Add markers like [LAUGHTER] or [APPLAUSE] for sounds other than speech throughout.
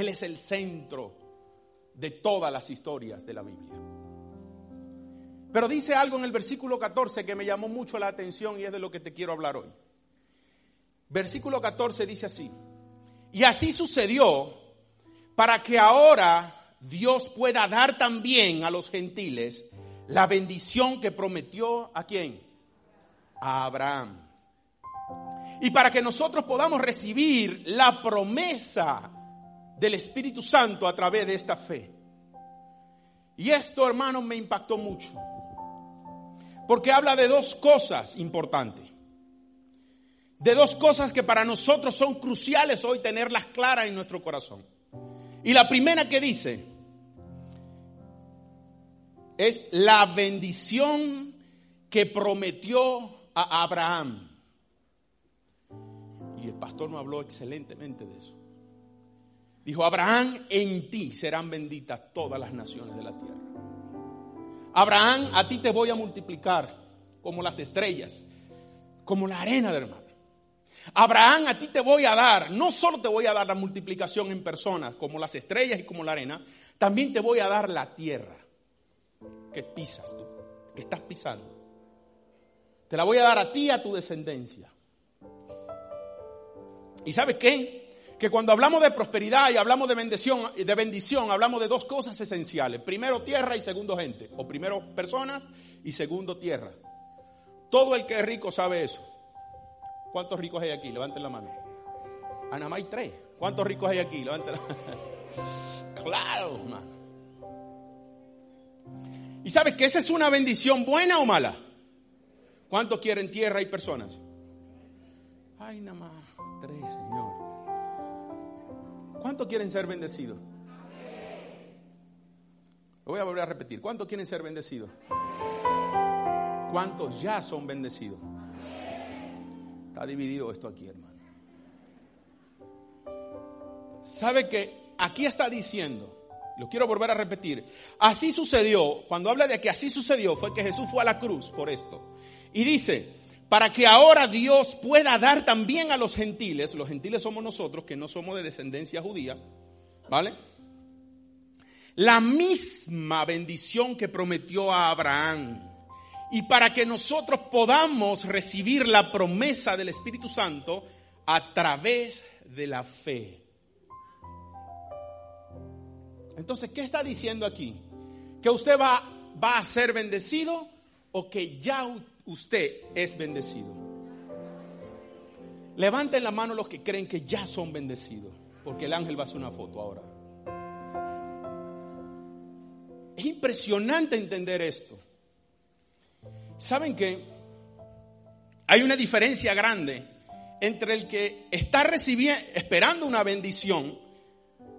Él es el centro de todas las historias de la Biblia. Pero dice algo en el versículo 14 que me llamó mucho la atención y es de lo que te quiero hablar hoy. Versículo 14 dice así, y así sucedió para que ahora Dios pueda dar también a los gentiles la bendición que prometió a quién? A Abraham. Y para que nosotros podamos recibir la promesa del Espíritu Santo a través de esta fe. Y esto, hermanos, me impactó mucho. Porque habla de dos cosas importantes. De dos cosas que para nosotros son cruciales hoy tenerlas claras en nuestro corazón. Y la primera que dice es la bendición que prometió a Abraham. Y el pastor nos habló excelentemente de eso. Dijo, Abraham, en ti serán benditas todas las naciones de la tierra. Abraham, a ti te voy a multiplicar como las estrellas, como la arena del mar. Abraham, a ti te voy a dar, no solo te voy a dar la multiplicación en personas, como las estrellas y como la arena, también te voy a dar la tierra que pisas tú, que estás pisando. Te la voy a dar a ti y a tu descendencia. ¿Y sabes qué? Que cuando hablamos de prosperidad y hablamos de bendición, de bendición, hablamos de dos cosas esenciales. Primero tierra y segundo gente. O primero personas y segundo tierra. Todo el que es rico sabe eso. ¿Cuántos ricos hay aquí? Levanten la mano. Nada más hay tres. ¿Cuántos ricos hay aquí? Levanten la mano. [LAUGHS] Claro, hermano. ¿Y sabes que esa es una bendición buena o mala? ¿Cuántos quieren tierra y personas? Ay, nada más tres, Señor. ¿Cuántos quieren ser bendecidos? Lo voy a volver a repetir. ¿Cuántos quieren ser bendecidos? ¿Cuántos ya son bendecidos? Está dividido esto aquí, hermano. ¿Sabe que aquí está diciendo? Lo quiero volver a repetir. Así sucedió, cuando habla de que así sucedió, fue que Jesús fue a la cruz por esto. Y dice, para que ahora Dios pueda dar también a los gentiles, los gentiles somos nosotros que no somos de descendencia judía, ¿vale? La misma bendición que prometió a Abraham. Y para que nosotros podamos recibir la promesa del Espíritu Santo a través de la fe. Entonces, ¿qué está diciendo aquí? ¿Que usted va, va a ser bendecido o que ya usted es bendecido. Levanten la mano los que creen que ya son bendecidos, porque el ángel va a hacer una foto ahora. Es impresionante entender esto. ¿Saben que hay una diferencia grande entre el que está recibiendo, esperando una bendición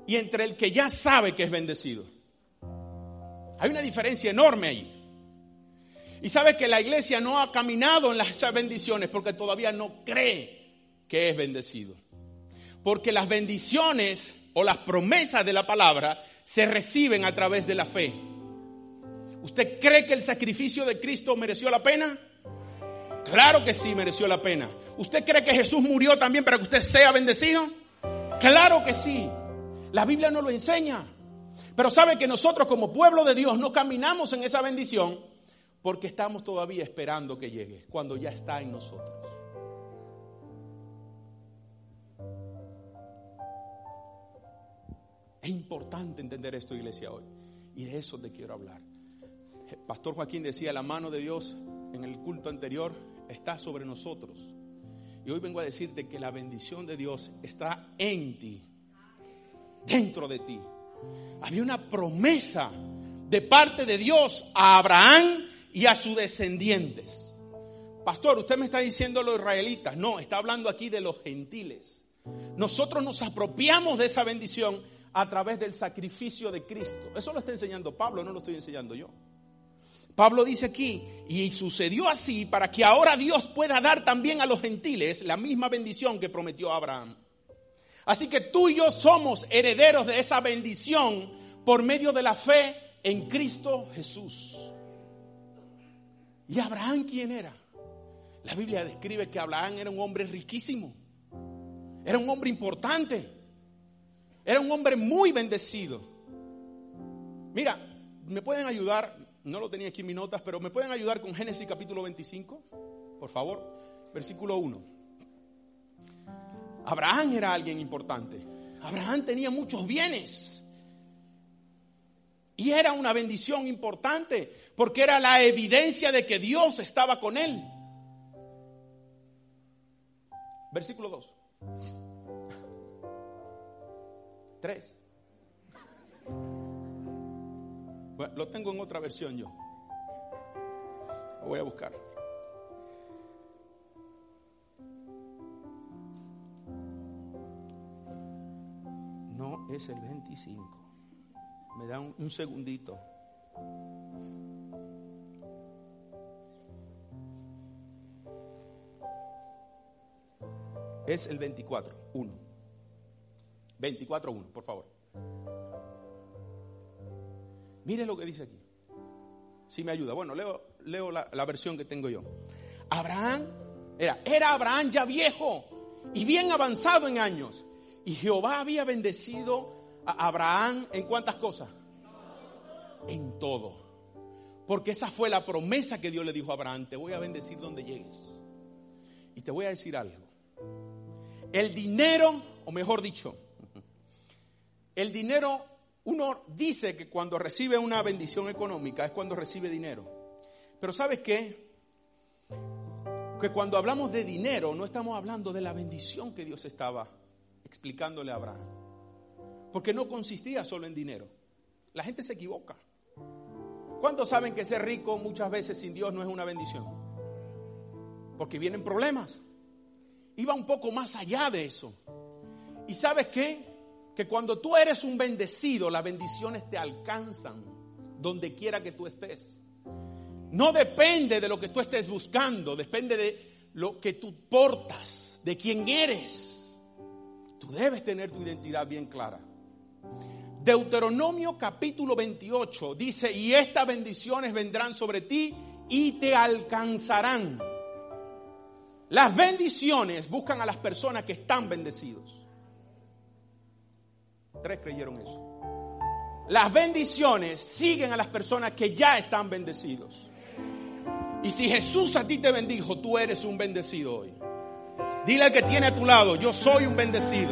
y entre el que ya sabe que es bendecido? Hay una diferencia enorme ahí. Y sabe que la iglesia no ha caminado en las bendiciones porque todavía no cree que es bendecido. Porque las bendiciones o las promesas de la palabra se reciben a través de la fe. ¿Usted cree que el sacrificio de Cristo mereció la pena? Claro que sí, mereció la pena. ¿Usted cree que Jesús murió también para que usted sea bendecido? Claro que sí. La Biblia no lo enseña. Pero sabe que nosotros como pueblo de Dios no caminamos en esa bendición porque estamos todavía esperando que llegue, cuando ya está en nosotros. Es importante entender esto, iglesia, hoy. Y de eso te quiero hablar. Pastor Joaquín decía, la mano de Dios en el culto anterior está sobre nosotros. Y hoy vengo a decirte que la bendición de Dios está en ti, dentro de ti. Había una promesa de parte de Dios a Abraham y a sus descendientes. Pastor, usted me está diciendo los israelitas. No, está hablando aquí de los gentiles. Nosotros nos apropiamos de esa bendición a través del sacrificio de Cristo. Eso lo está enseñando Pablo, no lo estoy enseñando yo. Pablo dice aquí, y sucedió así para que ahora Dios pueda dar también a los gentiles la misma bendición que prometió Abraham. Así que tú y yo somos herederos de esa bendición por medio de la fe en Cristo Jesús. ¿Y Abraham quién era? La Biblia describe que Abraham era un hombre riquísimo, era un hombre importante, era un hombre muy bendecido. Mira, ¿me pueden ayudar? No lo tenía aquí en mis notas, pero ¿me pueden ayudar con Génesis capítulo 25? Por favor, versículo 1. Abraham era alguien importante. Abraham tenía muchos bienes. Y era una bendición importante porque era la evidencia de que Dios estaba con él. Versículo 2. 3. Bueno, lo tengo en otra versión yo. Lo voy a buscar. No es el 25. Me da un, un segundito. es el 24, 1. 24, 1, por favor. Mire lo que dice aquí. Si me ayuda. Bueno, leo, leo la, la, versión que tengo yo. Abraham era, era Abraham ya viejo y bien avanzado en años. Y Jehová había bendecido a Abraham en cuántas cosas? En todo. Porque esa fue la promesa que Dios le dijo a Abraham. Te voy a bendecir donde llegues. Y te voy a decir algo. El dinero, o mejor dicho, el dinero, uno dice que cuando recibe una bendición económica es cuando recibe dinero. Pero ¿sabes qué? Que cuando hablamos de dinero no estamos hablando de la bendición que Dios estaba explicándole a Abraham. Porque no consistía solo en dinero. La gente se equivoca. ¿Cuántos saben que ser rico muchas veces sin Dios no es una bendición? Porque vienen problemas iba un poco más allá de eso. ¿Y sabes qué? Que cuando tú eres un bendecido, las bendiciones te alcanzan donde quiera que tú estés. No depende de lo que tú estés buscando, depende de lo que tú portas, de quién eres. Tú debes tener tu identidad bien clara. Deuteronomio capítulo 28 dice, y estas bendiciones vendrán sobre ti y te alcanzarán las bendiciones buscan a las personas que están bendecidos. Tres creyeron eso. Las bendiciones siguen a las personas que ya están bendecidos. Y si Jesús a ti te bendijo, tú eres un bendecido hoy. Dile al que tiene a tu lado, yo soy un bendecido.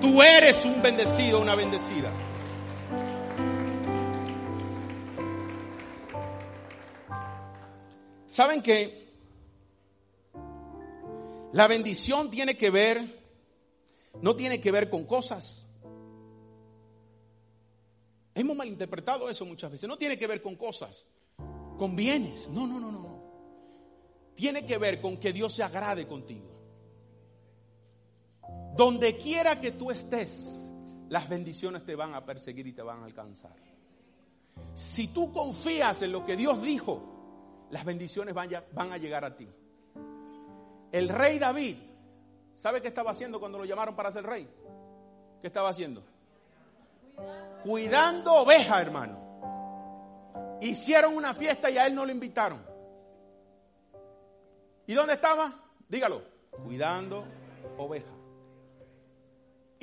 Tú eres un bendecido, una bendecida. ¿Saben que la bendición tiene que ver, no tiene que ver con cosas. Hemos malinterpretado eso muchas veces. No tiene que ver con cosas, con bienes. No, no, no, no. Tiene que ver con que Dios se agrade contigo. Donde quiera que tú estés, las bendiciones te van a perseguir y te van a alcanzar. Si tú confías en lo que Dios dijo, las bendiciones van, a llegar a ti. El rey David, ¿sabe qué estaba haciendo cuando lo llamaron para ser rey? ¿Qué estaba haciendo? Cuidando ovejas, hermano. Hicieron una fiesta y a él no lo invitaron. ¿Y dónde estaba? Dígalo. Cuidando ovejas.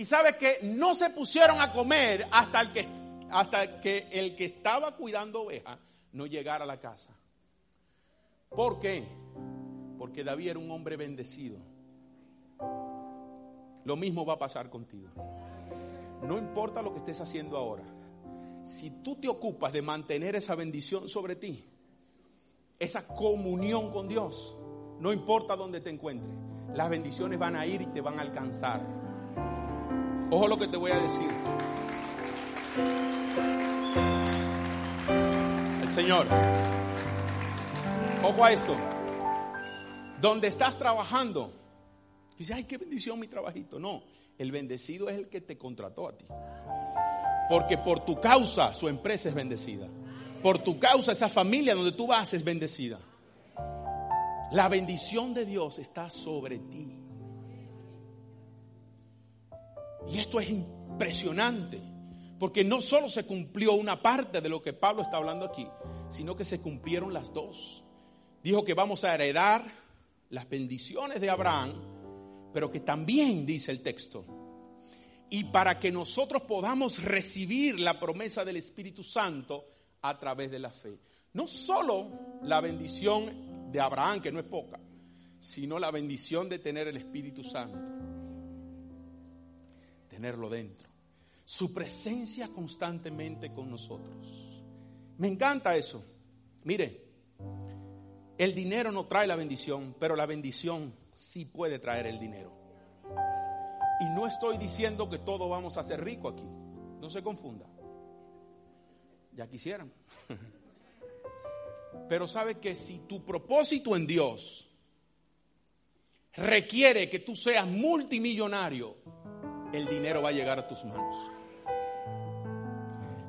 Y sabe que no se pusieron a comer hasta que, hasta que el que estaba cuidando ovejas no llegara a la casa. ¿Por qué? porque David era un hombre bendecido. Lo mismo va a pasar contigo. No importa lo que estés haciendo ahora. Si tú te ocupas de mantener esa bendición sobre ti, esa comunión con Dios, no importa dónde te encuentres, las bendiciones van a ir y te van a alcanzar. Ojo lo que te voy a decir. El Señor. Ojo a esto. Donde estás trabajando. Dice, ay, qué bendición mi trabajito. No, el bendecido es el que te contrató a ti. Porque por tu causa su empresa es bendecida. Por tu causa esa familia donde tú vas es bendecida. La bendición de Dios está sobre ti. Y esto es impresionante, porque no solo se cumplió una parte de lo que Pablo está hablando aquí, sino que se cumplieron las dos. Dijo que vamos a heredar las bendiciones de Abraham, pero que también dice el texto, y para que nosotros podamos recibir la promesa del Espíritu Santo a través de la fe. No solo la bendición de Abraham, que no es poca, sino la bendición de tener el Espíritu Santo tenerlo dentro. Su presencia constantemente con nosotros. Me encanta eso. Mire, el dinero no trae la bendición, pero la bendición sí puede traer el dinero. Y no estoy diciendo que todos vamos a ser ricos aquí. No se confunda. Ya quisieran. [LAUGHS] Pero sabe que si tu propósito en Dios requiere que tú seas multimillonario, el dinero va a llegar a tus manos.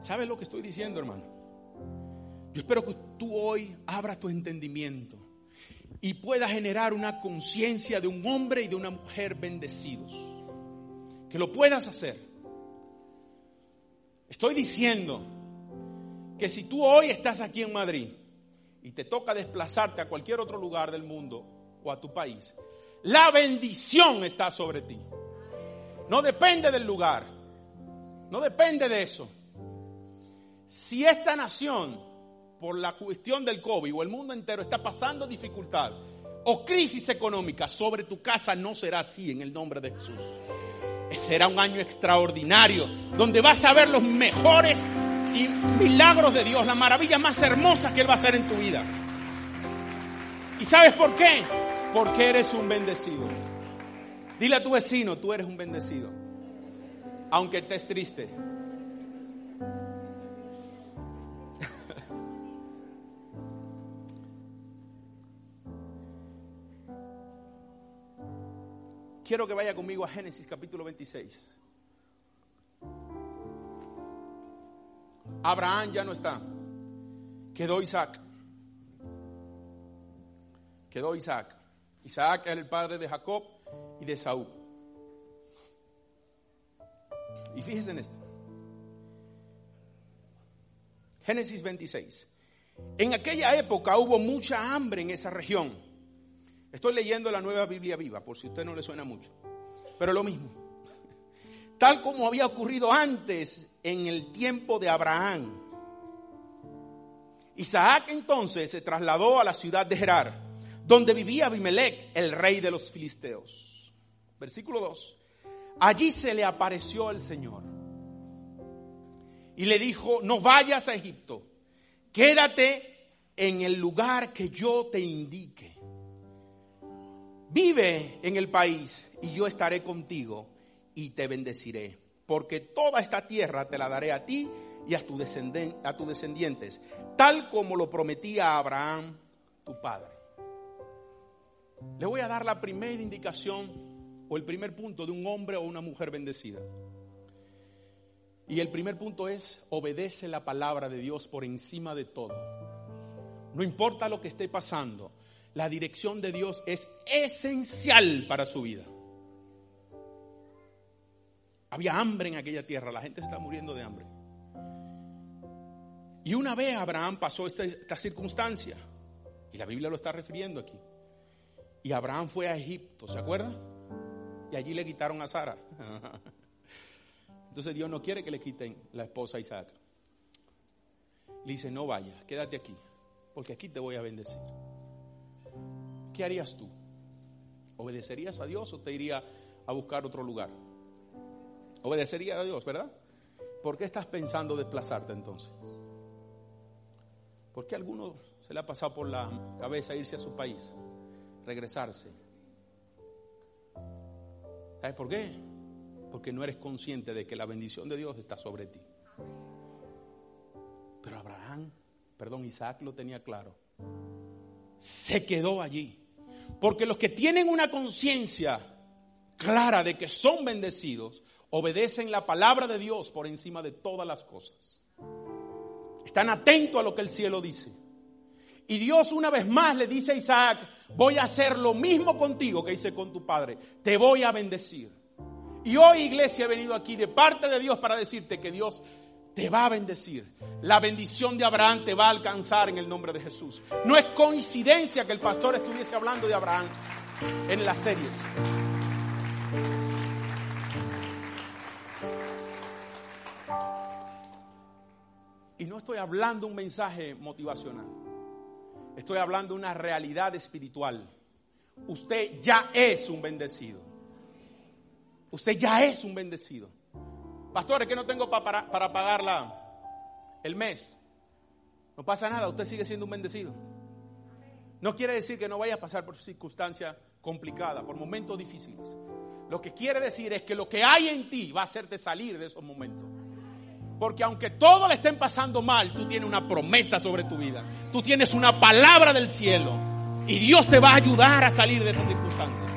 ¿Sabes lo que estoy diciendo, hermano? Yo espero que tú hoy abras tu entendimiento y puedas generar una conciencia de un hombre y de una mujer bendecidos. Que lo puedas hacer. Estoy diciendo que si tú hoy estás aquí en Madrid y te toca desplazarte a cualquier otro lugar del mundo o a tu país, la bendición está sobre ti. No depende del lugar. No depende de eso. Si esta nación, por la cuestión del COVID o el mundo entero, está pasando dificultad o crisis económica sobre tu casa, no será así en el nombre de Jesús. Será un año extraordinario donde vas a ver los mejores milagros de Dios, la maravilla más hermosa que Él va a hacer en tu vida. ¿Y sabes por qué? Porque eres un bendecido. Dile a tu vecino, tú eres un bendecido. Aunque estés triste. [LAUGHS] Quiero que vaya conmigo a Génesis capítulo 26. Abraham ya no está. Quedó Isaac. Quedó Isaac. Isaac era el padre de Jacob y de Saúl. Y fíjense en esto. Génesis 26. En aquella época hubo mucha hambre en esa región. Estoy leyendo la nueva Biblia viva, por si a usted no le suena mucho. Pero lo mismo. Tal como había ocurrido antes en el tiempo de Abraham. Isaac entonces se trasladó a la ciudad de Gerar, donde vivía Abimelech, el rey de los filisteos versículo 2, allí se le apareció el Señor y le dijo, no vayas a Egipto, quédate en el lugar que yo te indique. Vive en el país y yo estaré contigo y te bendeciré, porque toda esta tierra te la daré a ti y a, tu a tus descendientes, tal como lo prometía a Abraham, tu padre. Le voy a dar la primera indicación o el primer punto de un hombre o una mujer bendecida. Y el primer punto es, obedece la palabra de Dios por encima de todo. No importa lo que esté pasando, la dirección de Dios es esencial para su vida. Había hambre en aquella tierra, la gente está muriendo de hambre. Y una vez Abraham pasó esta, circunstancia, y la Biblia lo está refiriendo aquí. Y Abraham fue a Egipto, ¿se acuerdan? Y allí le quitaron a Sara. [LAUGHS] Entonces Dios no quiere que le quiten la esposa a Isaac. Le dice, no vayas, quédate aquí, porque aquí te voy a bendecir. ¿Qué harías tú? ¿Obedecerías a Dios o te iría a buscar otro lugar? Obedecerías a Dios, ¿verdad? ¿Por qué estás pensando desplazarte entonces? ¿Por qué a alguno se le ha pasado por la cabeza irse a su país, regresarse? ¿Sabes por qué? Porque no eres consciente de que la bendición de Dios está sobre ti. Pero Abraham, perdón, Isaac lo tenía claro. Se quedó allí. Porque los que tienen una conciencia clara de que son bendecidos, obedecen la palabra de Dios por encima de todas las cosas. Están atentos a lo que el cielo dice. Y Dios una vez más le dice a Isaac, voy a hacer lo mismo contigo que hice con tu padre. Te voy a bendecir. Y hoy iglesia he venido aquí de parte de Dios para decirte que Dios te va a bendecir. La bendición de Abraham te va a alcanzar en el nombre de Jesús. No es coincidencia que el pastor estuviese hablando de Abraham en las series. Y no estoy hablando un mensaje motivacional. Estoy hablando una realidad espiritual. Usted ya es un bendecido. Usted ya es un bendecido. Pastor, es que no tengo para, para pagar el mes. No pasa nada, usted sigue siendo un bendecido. No quiere decir que no vaya a pasar por circunstancias complicadas, por momentos difíciles. Lo que quiere decir es que lo que hay en ti va a hacerte salir de esos momentos. Porque aunque todo le estén pasando mal, tú tienes una promesa sobre tu vida. Tú tienes una palabra del cielo. Y Dios te va a ayudar a salir de esas circunstancias.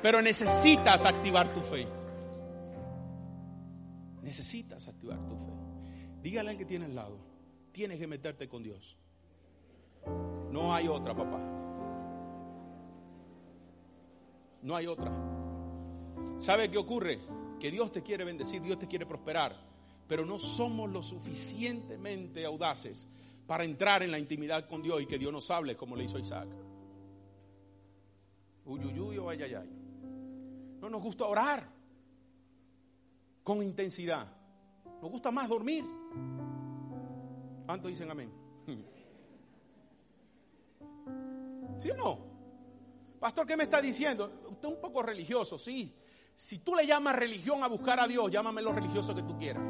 Pero necesitas activar tu fe. Necesitas activar tu fe. Dígale al que tiene al lado, tienes que meterte con Dios. No hay otra, papá. No hay otra. ¿Sabe qué ocurre? Que Dios te quiere bendecir, Dios te quiere prosperar, pero no somos lo suficientemente audaces para entrar en la intimidad con Dios y que Dios nos hable como le hizo Isaac. Uyuyuy o ayayay. No nos gusta orar con intensidad. Nos gusta más dormir. ¿Cuántos dicen amén? [LAUGHS] ¿Sí o no? Pastor, ¿qué me está diciendo? Usted es un poco religioso, sí. Si tú le llamas religión a buscar a Dios, llámame lo religioso que tú quieras.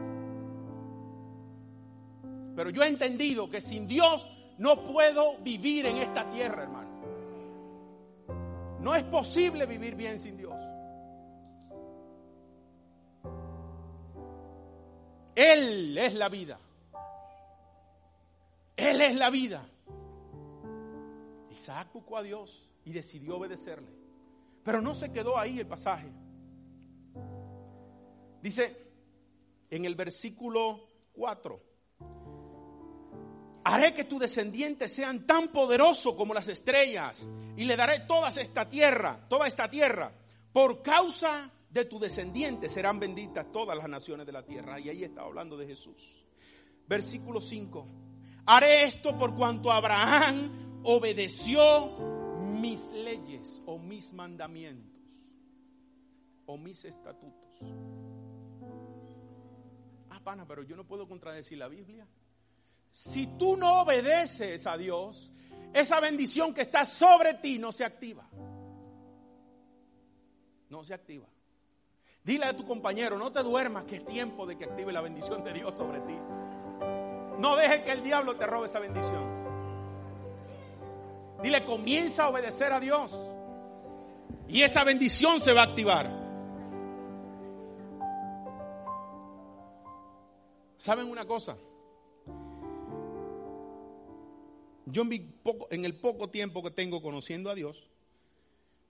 Pero yo he entendido que sin Dios no puedo vivir en esta tierra, hermano. No es posible vivir bien sin Dios. Él es la vida. Él es la vida. Isaac buscó a Dios y decidió obedecerle. Pero no se quedó ahí el pasaje. Dice en el versículo 4, haré que tus descendientes sean tan poderosos como las estrellas y le daré toda esta tierra, toda esta tierra. Por causa de tu descendientes serán benditas todas las naciones de la tierra. Y ahí está hablando de Jesús. Versículo 5. Haré esto por cuanto Abraham obedeció mis leyes o mis mandamientos o mis estatutos pero yo no puedo contradecir la Biblia. Si tú no obedeces a Dios, esa bendición que está sobre ti no se activa. No se activa. Dile a tu compañero, no te duermas, que es tiempo de que active la bendición de Dios sobre ti. No dejes que el diablo te robe esa bendición. Dile, comienza a obedecer a Dios. Y esa bendición se va a activar. ¿Saben una cosa? Yo en, el poco tiempo que tengo conociendo a Dios,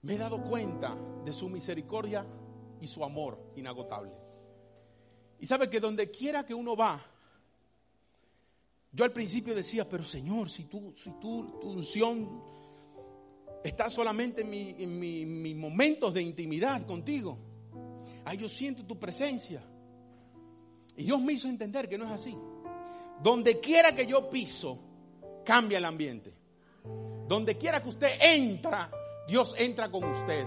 me he dado cuenta de su misericordia y su amor inagotable. Y sabe que donde quiera que uno va, yo al principio decía, pero Señor, si tú, si tu unción está solamente en, mis momentos de intimidad contigo, ay, yo siento tu presencia. Y Dios me hizo entender que no es así. Donde quiera que yo piso, cambia el ambiente. Donde quiera que usted entra, Dios entra con usted.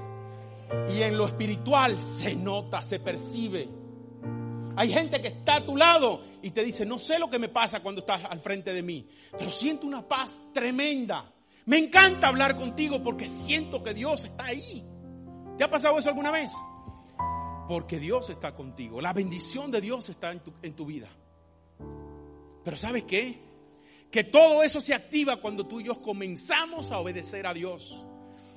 Y en lo espiritual se nota, se percibe. Hay gente que está a tu lado y te dice, no sé lo que me pasa cuando estás al frente de mí, pero siento una paz tremenda. Me encanta hablar contigo porque siento que Dios está ahí. ¿Te ha pasado eso alguna vez? Porque Dios está contigo. La bendición de Dios está en tu, vida. Pero ¿sabes qué? Que todo eso se activa cuando tú y yo comenzamos a obedecer a Dios.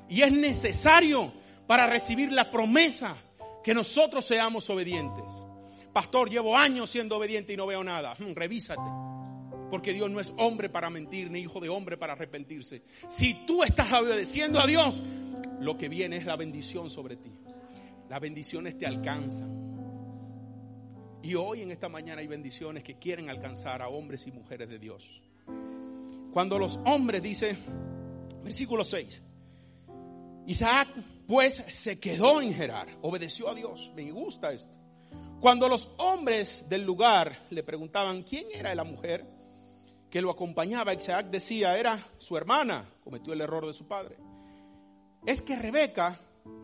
Y es necesario para recibir la promesa que nosotros seamos obedientes. Pastor, llevo años siendo obediente y no veo nada. Hmm, revísate. Porque Dios no es hombre para mentir, ni hijo de hombre para arrepentirse. Si tú estás obedeciendo a Dios, lo que viene es la bendición sobre ti. Las bendiciones te alcanzan. Y hoy en esta mañana hay bendiciones que quieren alcanzar a hombres y mujeres de Dios. Cuando los hombres, dice, versículo 6, Isaac pues se quedó en Gerar, obedeció a Dios. Me gusta esto. Cuando los hombres del lugar le preguntaban quién era la mujer que lo acompañaba, Isaac decía, era su hermana, cometió el error de su padre. Es que Rebeca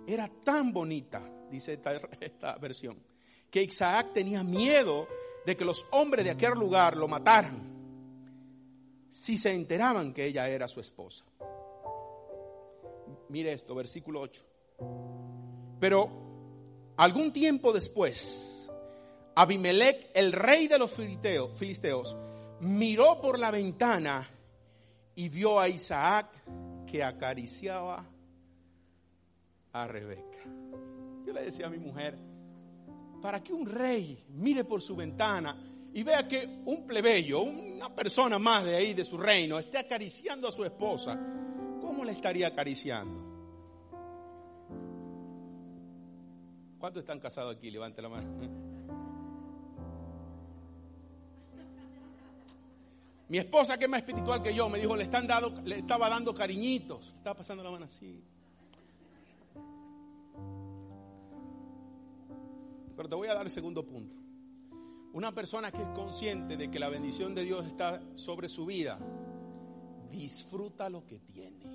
era tan bonita, dice esta, versión, que Isaac tenía miedo de que los hombres de aquel lugar lo mataran si se enteraban que ella era su esposa. Mire esto, versículo 8. Pero algún tiempo después, Abimelech, el rey de los filisteos, miró por la ventana y vio a Isaac que acariciaba a Rebeca. Yo le decía a mi mujer, para que un rey mire por su ventana y vea que un plebeyo, una persona más de ahí, de su reino, esté acariciando a su esposa, ¿cómo le estaría acariciando? ¿Cuántos están casados aquí? Levante la mano. Mi esposa, que es más espiritual que yo, me dijo, le, están dando, le estaba dando cariñitos. Estaba pasando la mano así. Pero te voy a dar el segundo punto. Una persona que es consciente de que la bendición de Dios está sobre su vida, disfruta lo que tiene.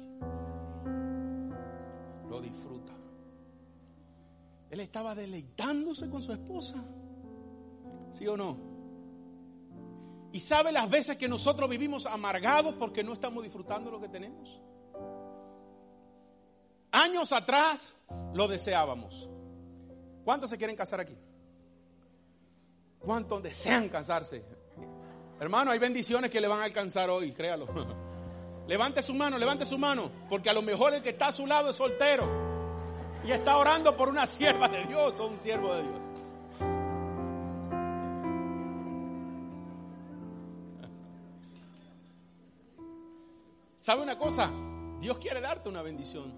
Lo disfruta. Él estaba deleitándose con su esposa. ¿Sí o no? Y sabe las veces que nosotros vivimos amargados porque no estamos disfrutando lo que tenemos. Años atrás lo deseábamos. ¿Cuántos se quieren casar aquí? ¿Cuántos desean casarse? Hermano, hay bendiciones que le van a alcanzar hoy, créalo. [LAUGHS] Levante su mano, levante su mano, porque a lo mejor el que está a su lado es soltero y está orando por una [LAUGHS] sierva de Dios o un siervo de Dios. [LAUGHS] ¿Sabe una cosa? Dios quiere darte una bendición.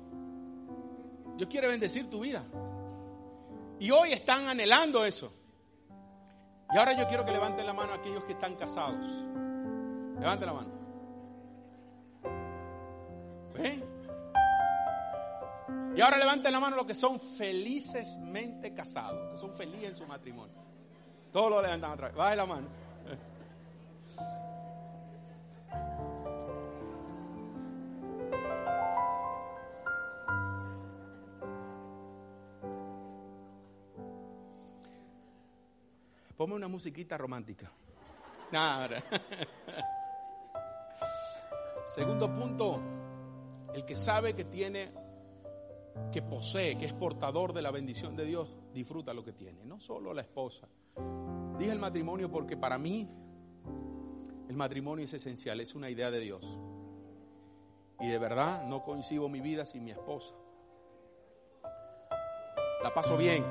Dios quiere bendecir tu vida. Y hoy están anhelando eso. Y ahora yo quiero que levanten la mano aquellos que están casados. Levanten la mano. ¿Ven? Y ahora levanten la mano los que son felicesmente casados, que son felices en su matrimonio. Todos lo levantan atrás. Baje la mano. Ponme una musiquita romántica. Nada. [LAUGHS] Segundo punto, el que sabe que tiene que posee, que es portador de la bendición de Dios, disfruta lo que tiene, no solo la esposa. Dije el matrimonio porque para mí el matrimonio es esencial, es una idea de Dios. Y de verdad no coincido mi vida sin mi esposa. La paso bien.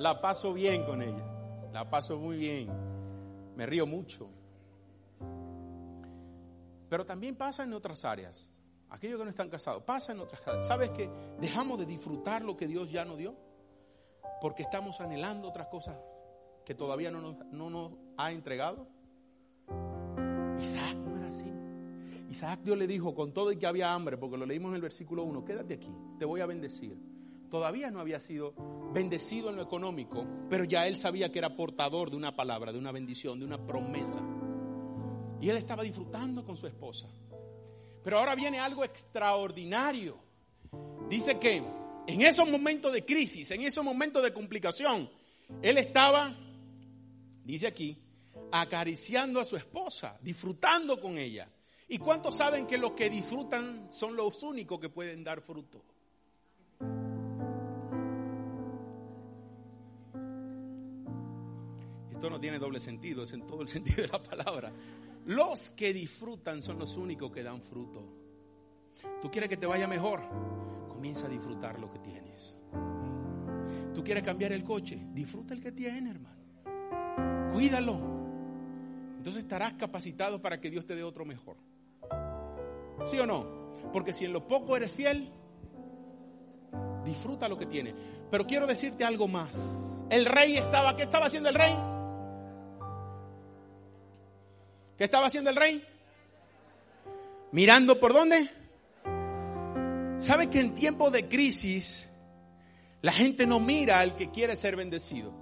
La paso bien con ella. La paso muy bien. Me río mucho. Pero también pasa en otras áreas. Aquellos que no están casados, pasa en otras casas. ¿Sabes que dejamos de disfrutar lo que Dios ya nos dio? Porque estamos anhelando otras cosas que todavía no nos, no nos ha entregado. Isaac no era así. Isaac Dios le dijo con todo y que había hambre, porque lo leímos en el versículo 1, quédate aquí, te voy a bendecir. Todavía no había sido bendecido en lo económico, pero ya él sabía que era portador de una palabra, de una bendición, de una promesa. Y él estaba disfrutando con su esposa. Pero ahora viene algo extraordinario. Dice que en esos momentos de crisis, en esos momentos de complicación, él estaba, dice aquí, acariciando a su esposa, disfrutando con ella. ¿Y cuántos saben que los que disfrutan son los únicos que pueden dar fruto? Esto no tiene doble sentido, es en todo el [LAUGHS] sentido de la palabra. Los que disfrutan son los únicos que dan fruto. Tú quieres que te vaya mejor, comienza a disfrutar lo que tienes. Tú quieres cambiar el coche, disfruta el que tiene, hermano. Cuídalo. entonces estarás capacitado para que Dios te dé otro mejor. ¿Sí o no? Porque si en lo poco eres fiel, disfruta lo que tiene. Pero quiero decirte algo más. El rey estaba, ¿qué estaba haciendo el rey? ¿Qué estaba haciendo el rey? Mirando por dónde? ¿Sabe que en tiempos de crisis la gente no mira al que quiere ser bendecido?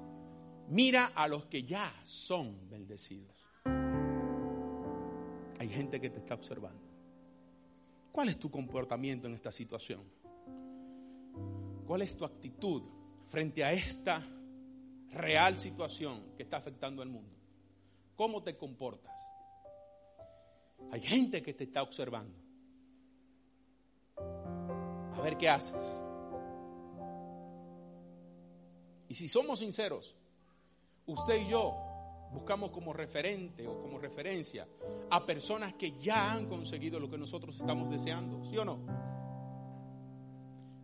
Mira a los que ya son bendecidos. Hay gente que te está observando. ¿Cuál es tu comportamiento en esta situación? ¿Cuál es tu actitud frente a esta real situación que está afectando al mundo? ¿Cómo te comportas? Hay gente que te está observando. A ver qué haces. Y si somos sinceros, usted y yo buscamos como referente o como referencia a personas que ya han conseguido lo que nosotros estamos deseando, ¿sí o no?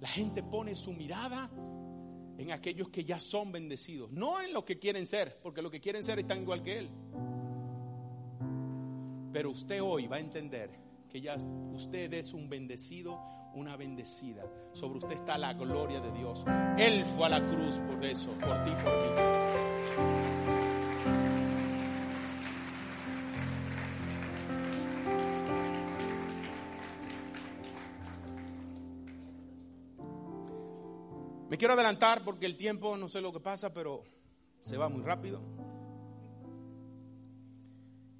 La gente pone su mirada en aquellos que ya son bendecidos, no en lo que quieren ser, porque lo que quieren ser están igual que él. Pero usted hoy va a entender que ya usted es un bendecido, una bendecida. Sobre usted está la gloria de Dios. Él fue a la cruz por eso, por ti, por mí. Me quiero adelantar porque el tiempo, no sé lo que pasa, pero se va muy rápido.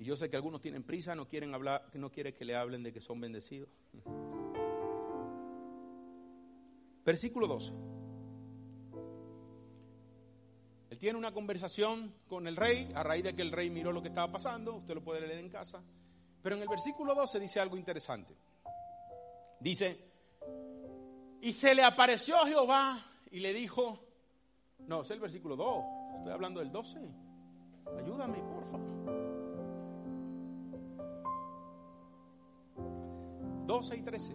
Yo sé que algunos tienen prisa, no quieren hablar, no quieren que le hablen de que son bendecidos. Versículo 12. Él tiene una conversación con el rey a raíz de que el rey miró lo que estaba pasando. Usted lo puede leer en casa. Pero en el versículo 12 dice algo interesante. Dice, y se le apareció a Jehová y le dijo, no, es el versículo 2, estoy hablando del 12. Ayúdame, por favor. 12 y 13.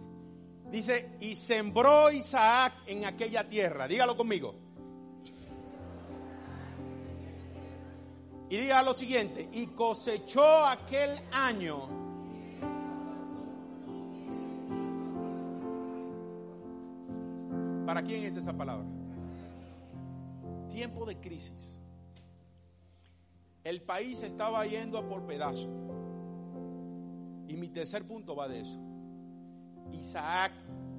Dice, y sembró Isaac en aquella tierra. Dígalo conmigo. Y diga lo siguiente, y cosechó aquel año. ¿Para quién es esa palabra? Tiempo de crisis. El país estaba yendo por pedazos. Y mi tercer punto va de eso. Isaac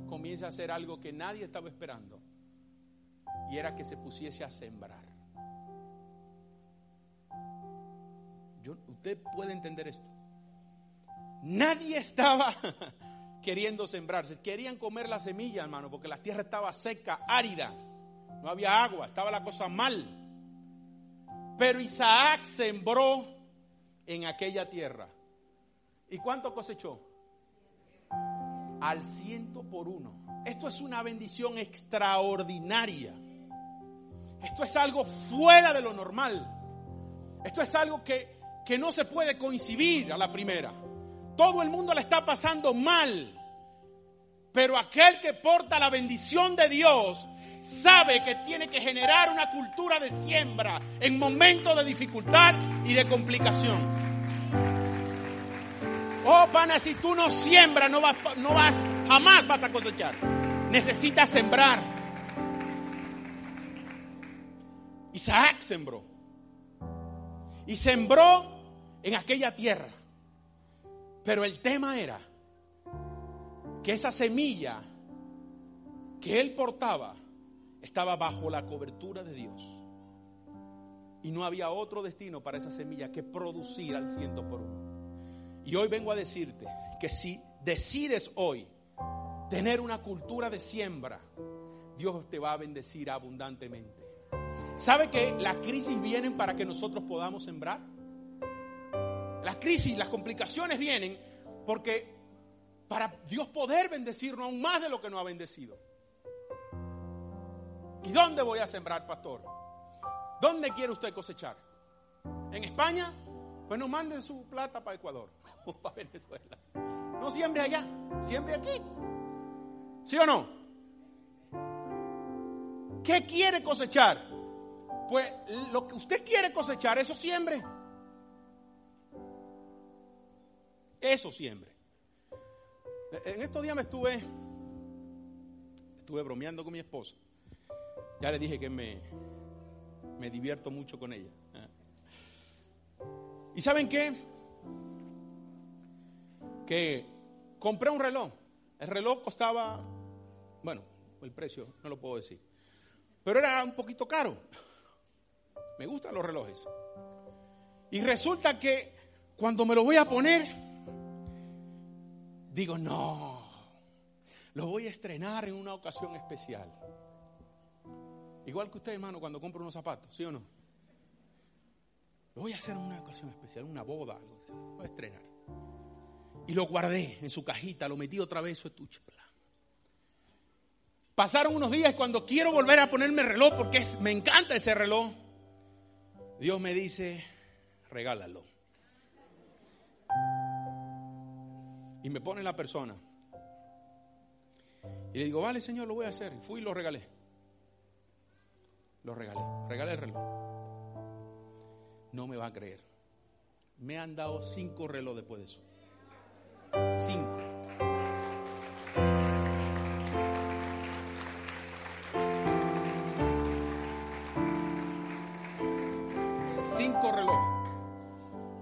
comienza a hacer algo que nadie estaba esperando. Y era que se pusiese a sembrar. usted puede entender esto. Nadie estaba [LAUGHS] queriendo sembrarse. Querían comer la semilla, hermano, porque la tierra estaba seca, árida. No había agua, estaba la cosa mal. Pero Isaac sembró en aquella tierra. ¿Y cuánto cosechó? Al ciento por uno. Esto es una bendición extraordinaria. Esto es algo fuera de lo normal. Esto es algo que, que no se puede coincidir a la primera. Todo el mundo le está pasando mal. Pero aquel que porta la bendición de Dios sabe que tiene que generar una cultura de siembra en momentos de dificultad y de complicación. Oh, pana, si tú no siembras, no vas, no vas, jamás vas a cosechar. Necesitas sembrar. Isaac sembró. Y sembró en aquella tierra. Pero el tema era que esa semilla que él portaba estaba bajo la cobertura de Dios. Y no había otro destino para esa semilla que producir al ciento por uno. Y hoy vengo a decirte que si decides hoy tener una cultura de siembra, Dios te va a bendecir abundantemente. ¿Sabe que las crisis vienen para que nosotros podamos sembrar? Las crisis, las complicaciones vienen porque para Dios poder bendecirnos aún más de lo que nos ha bendecido. ¿Y dónde voy a sembrar, pastor? ¿Dónde quiere usted cosechar? ¿En España? Pues no manden su plata para Ecuador para Venezuela. No siembre allá, siembre aquí. ¿Sí o no? ¿Qué quiere cosechar? Pues lo que usted quiere cosechar, eso siembre. Eso siempre. En estos días me estuve, estuve bromeando con mi esposa. Ya le dije que me, me divierto mucho con ella. ¿Y saben qué? Que compré un reloj. El reloj costaba, bueno, el precio no lo puedo decir, pero era un poquito caro. Me gustan los relojes. Y resulta que cuando me lo voy a poner, digo, no, lo voy a estrenar en una ocasión especial. Igual que usted, hermano, cuando compra unos zapatos, ¿sí o no? Lo voy a hacer en una ocasión especial, una boda, algo. Lo voy a estrenar. Y lo guardé en su cajita, lo metí otra vez en su estuche. Pasaron unos días cuando quiero volver a ponerme el reloj, porque me encanta ese reloj, Dios me dice, regálalo. Y me pone la persona. Y le digo, vale, Señor, lo voy a hacer. Fui y lo regalé. Lo regalé. Regalé el reloj. No me va a creer. Me han dado cinco relojes después de eso.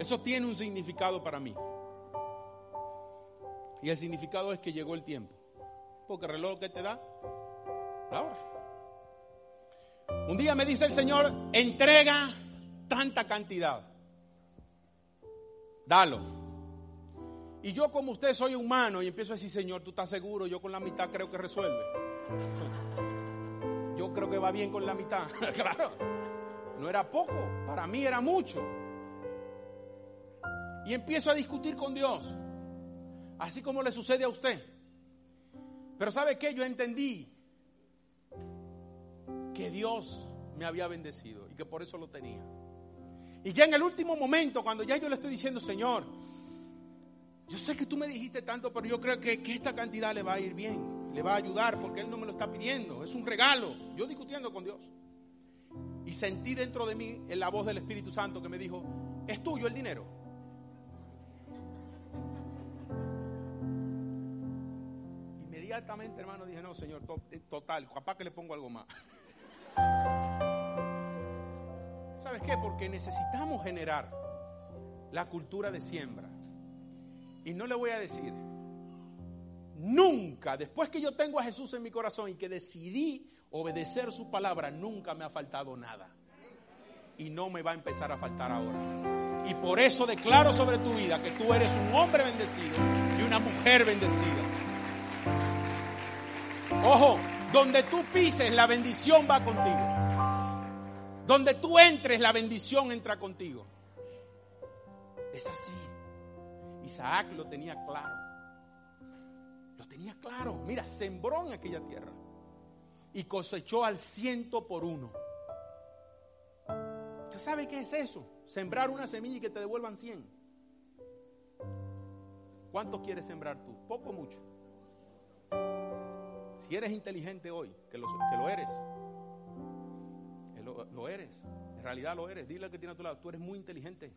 Eso tiene un significado para mí. Y el significado es que llegó el tiempo. Porque el reloj que te da, la hora. Un día me dice el Señor, entrega tanta cantidad. Dalo. Y yo como usted soy humano y empiezo a decir, Señor, tú estás seguro, yo con la mitad creo que resuelve. Yo creo que va bien con la mitad. [LAUGHS] claro. No era poco, para mí era mucho. Y empiezo a discutir con Dios, así como le sucede a usted. Pero ¿sabe qué? Yo entendí que Dios me había bendecido y que por eso lo tenía. Y ya en el último momento, cuando ya yo le estoy diciendo, Señor, yo sé que tú me dijiste tanto, pero yo creo que, que, esta cantidad le va a ir bien, le va a ayudar, porque Él no me lo está pidiendo, es un regalo. Yo discutiendo con Dios. Y sentí dentro de mí en la voz del Espíritu Santo que me dijo, es tuyo el dinero. Inmediatamente, hermano, dije, no, Señor, total, capaz que le pongo algo más. [LAUGHS] ¿Sabes qué? Porque necesitamos generar la cultura de siembra. Y no le voy a decir, nunca, después que yo tengo a Jesús en mi corazón y que decidí obedecer su palabra, nunca me ha faltado nada. Y no me va a empezar a faltar ahora. Y por eso declaro sobre tu vida que tú eres un hombre bendecido y una mujer bendecida. Ojo, donde tú pises, la bendición va contigo. Donde tú entres, la bendición entra contigo. Es así. Isaac lo tenía claro. Lo tenía claro. Mira, sembró en aquella tierra y cosechó al ciento por uno. ¿Usted sabe qué es eso? Sembrar una semilla y que te devuelvan cien. ¿Cuánto quieres sembrar tú? Poco o mucho. Si eres inteligente hoy, que lo, que lo eres, lo, eres. En realidad lo eres. Dile que tiene a tu lado, tú eres muy inteligente.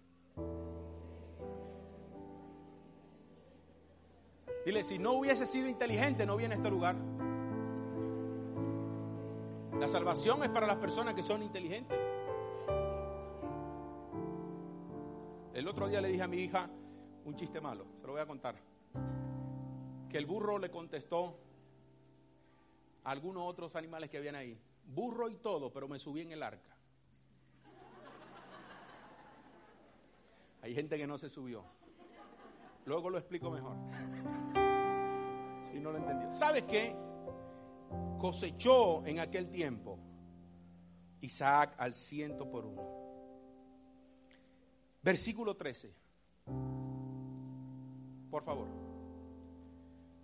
Dile, si no hubiese sido inteligente, no viene a este lugar. La salvación es para las personas que son inteligentes. El otro día le dije a mi hija un chiste malo, se lo voy a contar. Que el burro le contestó algunos otros animales que habían ahí burro y todo, pero me subí en el arca. Hay gente que no se subió. Luego lo explico mejor. [LAUGHS] Si no lo entendió. ¿Sabes qué? Cosechó en aquel tiempo Isaac al ciento por uno. Versículo 13. Por favor.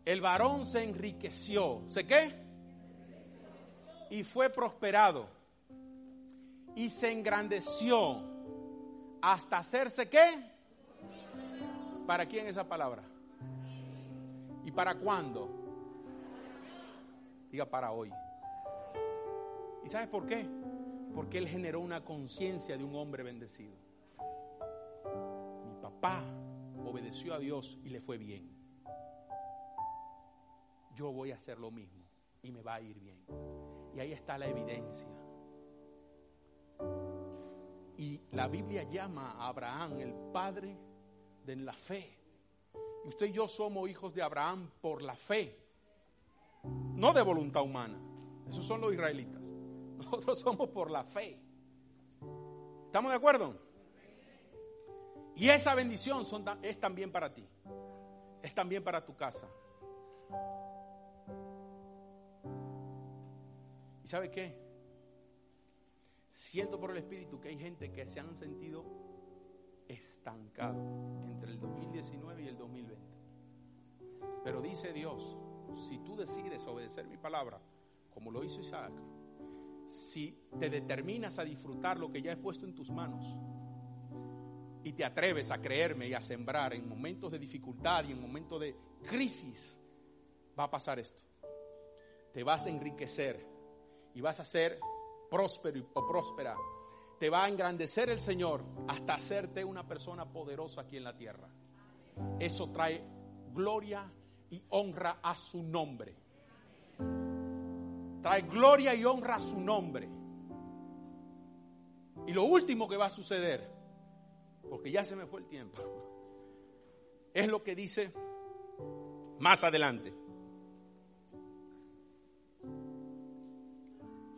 El varón se enriqueció. ¿Sé qué? Y fue prosperado y se engrandeció hasta hacerse qué? ¿Para quién esa palabra? ¿Y para cuándo? Diga para hoy. ¿Y sabes por qué? Porque él generó una conciencia de un hombre bendecido. Mi papá obedeció a Dios y le fue bien. Yo voy a hacer lo mismo y me va a ir bien. Y ahí está la evidencia. Y la Biblia llama a Abraham el padre de la fe. Y usted y yo somos hijos de Abraham por la fe, no de voluntad humana. Esos son los israelitas. [LAUGHS] Nosotros somos por la fe. ¿Estamos de acuerdo? Y esa bendición es también para ti. Es también para tu casa. ¿Y sabe qué? Siento por el Espíritu que hay gente que se han sentido estancado entre el 2019 y el 2020. Pero dice Dios, si tú decides obedecer mi palabra, como lo hizo Isaac, si te determinas a disfrutar lo que ya he puesto en tus manos y te atreves a creerme y a sembrar en momentos de dificultad y en momentos de crisis, va a pasar esto. Te vas a enriquecer y vas a ser próspero o próspera, te va a engrandecer el Señor hasta hacerte una persona poderosa aquí en la tierra. Eso trae gloria y honra a su nombre. Trae gloria y honra a su nombre. Y lo último que va a suceder, porque ya se me fue el tiempo, [LAUGHS] es lo que dice más adelante.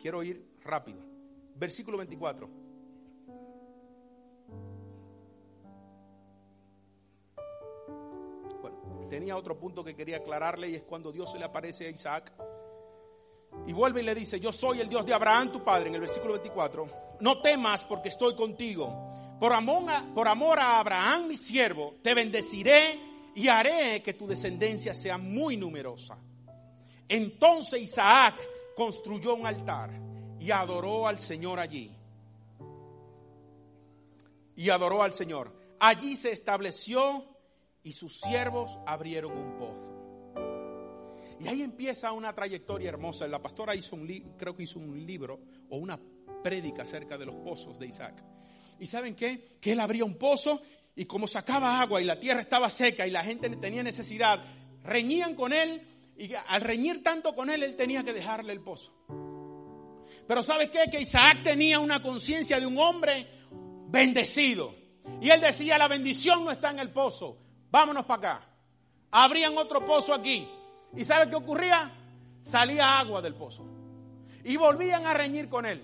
Quiero ir rápido. Versículo 24. Bueno, tenía otro punto que quería aclararle y es cuando Dios se le aparece a Isaac y vuelve y le dice, yo soy el Dios de Abraham, tu padre, en el versículo 24. No temas porque estoy contigo. Por amor, a, por amor a Abraham, mi siervo, te bendeciré y haré que tu descendencia sea muy numerosa. Entonces Isaac construyó un altar y adoró al Señor allí. Y adoró al Señor. Allí se estableció y sus siervos abrieron un pozo. Y ahí empieza una trayectoria hermosa. La pastora hizo un creo que hizo un libro o una prédica acerca de los pozos de Isaac. ¿Y saben qué? Que él abría un pozo y como sacaba agua y la tierra estaba seca y la gente tenía necesidad, reñían con él y al reñir tanto con él, él tenía que dejarle el pozo. Pero ¿sabes qué? Que Isaac tenía una conciencia de un hombre bendecido. Y él decía, la bendición no está en el pozo, vámonos para acá. Abrían otro pozo aquí. ¿Y sabe qué ocurría? Salía agua del pozo. Y volvían a reñir con él.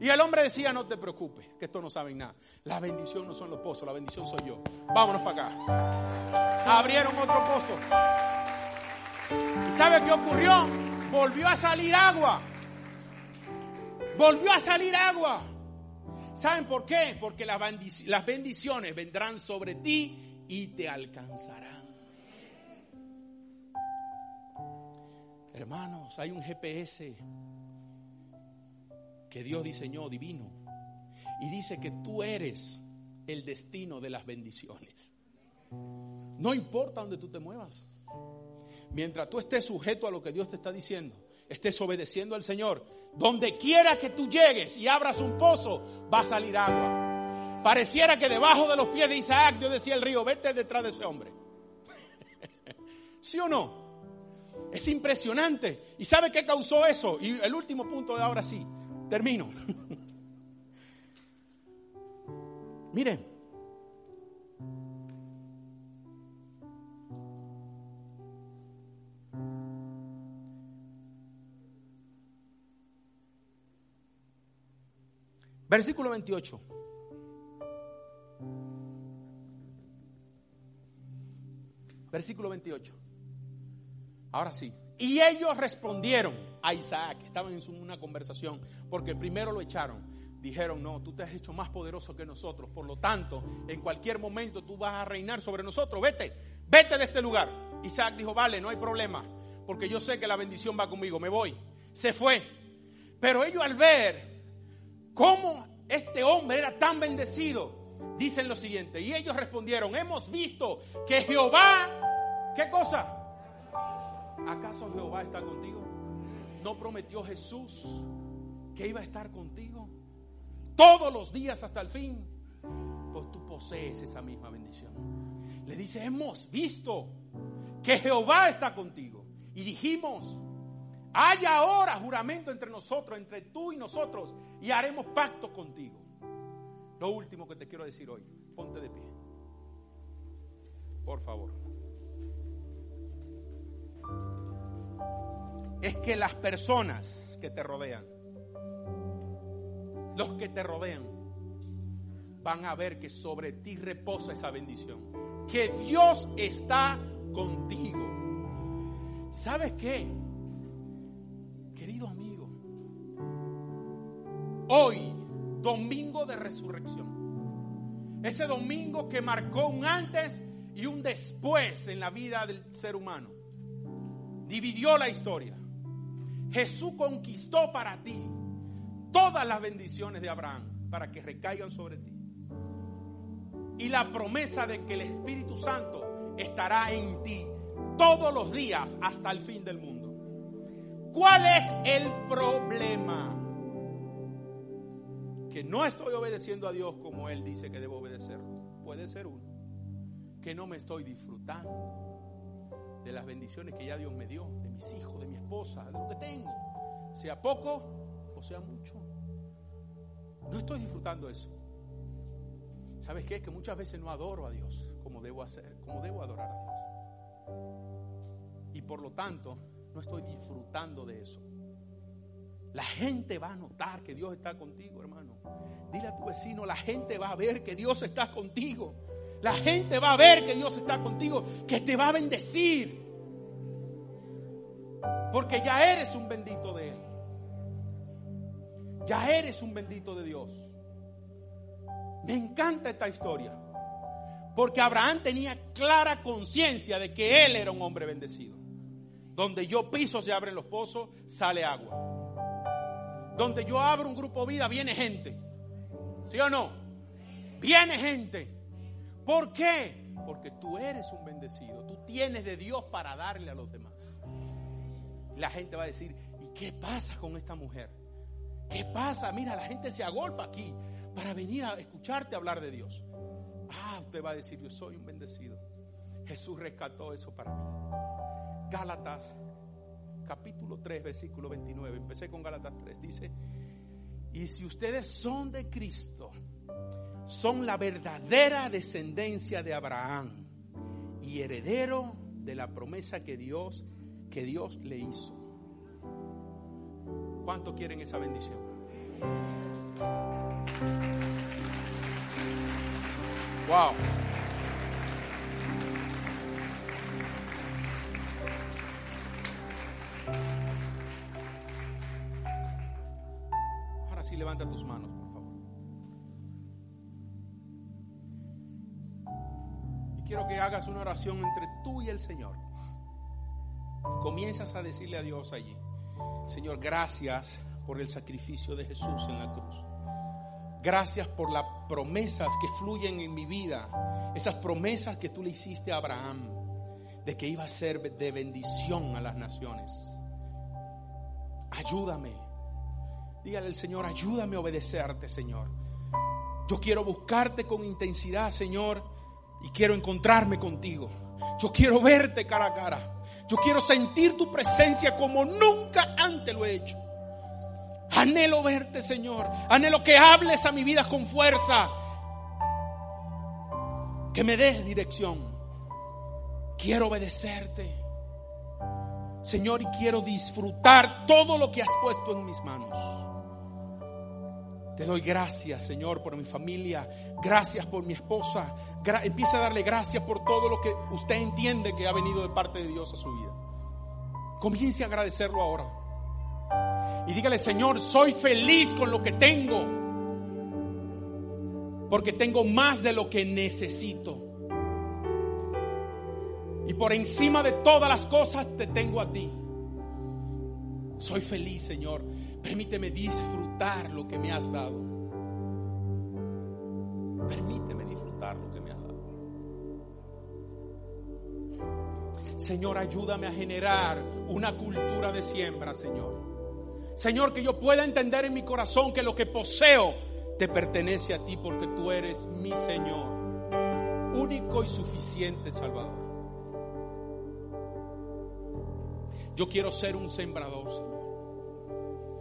Y el hombre decía, no te preocupes, que esto no saben nada. La bendición no son los pozos, la bendición soy yo. Vámonos para acá. Abrieron otro pozo. ¿Y sabe qué ocurrió? Volvió a salir agua. Volvió a salir agua. ¿Saben por qué? Porque las bendiciones vendrán sobre ti y te alcanzarán. Hermanos, hay un GPS que Dios diseñó divino y dice que tú eres el destino de las bendiciones. No importa dónde tú te muevas. Mientras tú estés sujeto a lo que Dios te está diciendo, estés obedeciendo al Señor, donde quiera que tú llegues y abras un pozo, va a salir agua. Pareciera que debajo de los pies de Isaac, Dios decía el río, vete detrás de ese hombre. [LAUGHS] ¿Sí o no? Es impresionante. ¿Y sabe qué causó eso? Y el último punto de ahora sí, termino. [LAUGHS] Miren, Versículo 28. Versículo 28. Ahora sí. Y ellos respondieron a Isaac. Estaban en una conversación porque primero lo echaron. Dijeron, no, tú te has hecho más poderoso que nosotros. Por lo tanto, en cualquier momento tú vas a reinar sobre nosotros. Vete, vete de este lugar. Isaac dijo, vale, no hay problema. Porque yo sé que la bendición va conmigo. Me voy. Se fue. Pero ellos al ver cómo este hombre era tan bendecido, dicen lo siguiente, y ellos respondieron, hemos visto que Jehová, ¿qué cosa? ¿Acaso Jehová está contigo? ¿No prometió Jesús que iba a estar contigo todos los días hasta el fin? Pues tú posees esa misma bendición. Le dice, hemos visto que Jehová está contigo. Y dijimos, hay ahora juramento entre nosotros, entre tú y nosotros, y haremos pacto contigo. Lo último que te quiero decir hoy, ponte de pie. Por favor. Es que las personas que te rodean, los que te rodean, van a ver que sobre ti reposa esa bendición. Que Dios está contigo. ¿Sabes qué? Hoy, domingo de resurrección, ese domingo que marcó un antes y un después en la vida del ser humano, dividió la historia. Jesús conquistó para ti todas las bendiciones de Abraham para que recaigan sobre ti. Y la promesa de que el Espíritu Santo estará en ti todos los días hasta el fin del mundo. ¿Cuál es el problema? Que no estoy obedeciendo a Dios como Él dice que debo obedecerlo. Puede ser uno. Que no me estoy disfrutando de las bendiciones que ya Dios me dio, de mis hijos, de mi esposa, de lo que tengo. Sea poco o sea mucho. No estoy disfrutando eso. ¿Sabes qué? Que muchas veces no adoro a Dios como debo hacer, como debo adorar a Dios. Y por lo tanto, no estoy disfrutando de eso. La gente va a notar que Dios está contigo, hermano. Dile a tu vecino, la gente va a ver que Dios está contigo. La gente va a ver que Dios está contigo, que te va a bendecir. Porque ya eres un bendito de Él. Ya eres un bendito de Dios. Me encanta esta historia. Porque Abraham tenía clara conciencia de que él era un hombre bendecido. Donde yo piso se abren los pozos, sale agua. Donde yo abro un grupo vida, viene gente. ¿Sí o no? Viene gente. ¿Por qué? Porque tú eres un bendecido. Tú tienes de Dios para darle a los demás. La gente va a decir, ¿y qué pasa con esta mujer? ¿Qué pasa? Mira, la gente se agolpa aquí para venir a escucharte hablar de Dios. Ah, usted va a decir, yo soy un bendecido. Jesús rescató eso para mí. Gálatas capítulo 3, versículo 29. Empecé con Gálatas 3. Dice, y si ustedes son de Cristo, son la verdadera descendencia de Abraham y heredero de la promesa que Dios, que Dios le hizo. ¿Cuánto quieren esa bendición? Wow. Y levanta tus manos, por favor. Y quiero que hagas una oración entre tú y el Señor. Comienzas a decirle a Dios allí, Señor, gracias por el sacrificio de Jesús en la cruz. Gracias por las promesas que fluyen en mi vida. Esas promesas que tú le hiciste a Abraham de que iba a ser de bendición a las naciones. Ayúdame Dígale al Señor, ayúdame a obedecerte, Señor. Yo quiero buscarte con intensidad, Señor, y quiero encontrarme contigo. Yo quiero verte cara a cara. Yo quiero sentir tu presencia como nunca antes lo he hecho. Anhelo verte, Señor. Anhelo que hables a mi vida con fuerza. Que me des dirección. Quiero obedecerte. Señor, y quiero disfrutar todo lo que has puesto en mis manos. Te doy gracias, Señor, por mi familia. Gracias por mi esposa. empieza a darle gracias por todo lo que usted entiende que ha venido de parte de Dios a su vida. Comience a agradecerlo ahora. Y dígale, Señor, soy feliz con lo que tengo. Porque tengo más de lo que necesito. Y por encima de todas las cosas te tengo a ti. Soy feliz, Señor Permíteme disfrutar lo que me has dado. Permíteme disfrutar lo que me has dado. Señor, ayúdame a generar una cultura de siembra, Señor. Señor, que yo pueda entender en mi corazón que lo que poseo te pertenece a ti porque tú eres mi Señor. único y suficiente Salvador. Yo quiero ser un sembrador, Señor.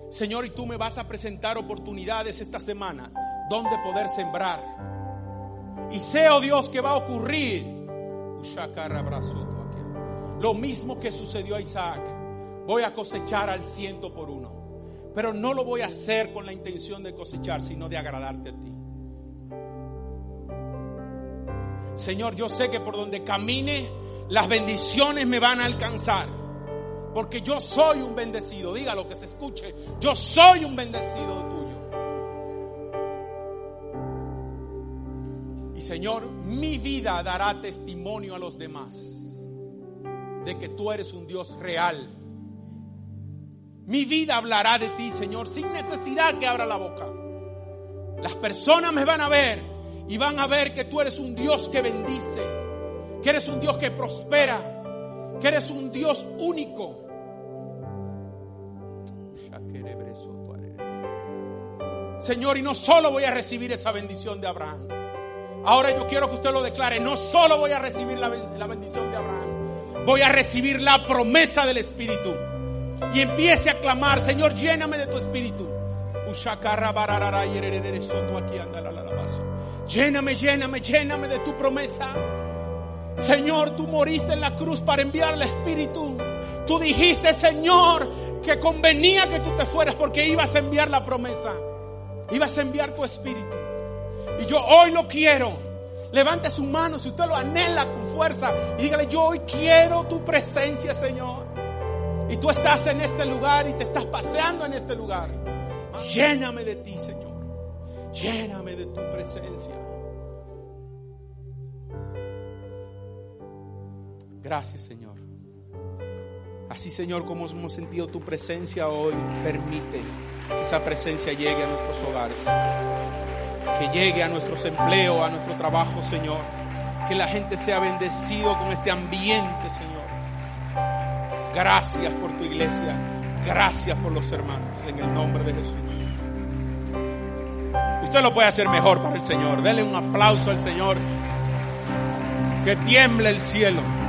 Señor, y tú me vas a presentar oportunidades esta semana donde poder sembrar. Y sé, oh Dios, que va a ocurrir. Lo mismo que sucedió a Isaac. Voy a cosechar al ciento por uno. Pero no lo voy a hacer con la intención de cosechar, sino de agradarte a ti. Señor, yo sé que por donde camine, las bendiciones me van a alcanzar. Porque yo soy un bendecido. Diga lo que se escuche. Yo soy un bendecido tuyo. Y Señor, mi vida dará testimonio a los demás de que tú eres un Dios real. Mi vida hablará de ti, Señor, sin necesidad que abra la boca. Las personas me van a ver y van a ver que tú eres un Dios que bendice, que eres un Dios que prospera, que eres un Dios único Señor, y no solo voy a recibir esa bendición de Abraham. Ahora yo quiero que usted lo declare. No solo voy a recibir la, bendición de Abraham. Voy a recibir la promesa del Espíritu. Y empiece a clamar, Señor, lléname de tu Espíritu. Lléname, lléname, lléname de tu promesa. Señor, tú moriste en la cruz para enviar el Espíritu. Tú dijiste, Señor, que convenía que tú te fueras porque ibas a enviar la promesa ibas a enviar tu espíritu. Y yo hoy lo quiero. Levante su mano si usted lo anhela con fuerza y dígale, yo hoy quiero tu presencia, Señor. Y tú estás en este lugar y te estás paseando en este lugar. Lléname de ti, Señor. Lléname de tu presencia. Gracias, Señor. Así, Señor, como hemos sentido tu presencia hoy, permite que esa presencia llegue a nuestros hogares, que llegue a nuestros empleos, a nuestro trabajo, Señor. Que la gente sea bendecido con este ambiente, Señor. Gracias por tu iglesia. Gracias por los hermanos. En el nombre de Jesús. Usted lo puede hacer mejor para el Señor. Dele un aplauso al Señor. Que tiemble el cielo.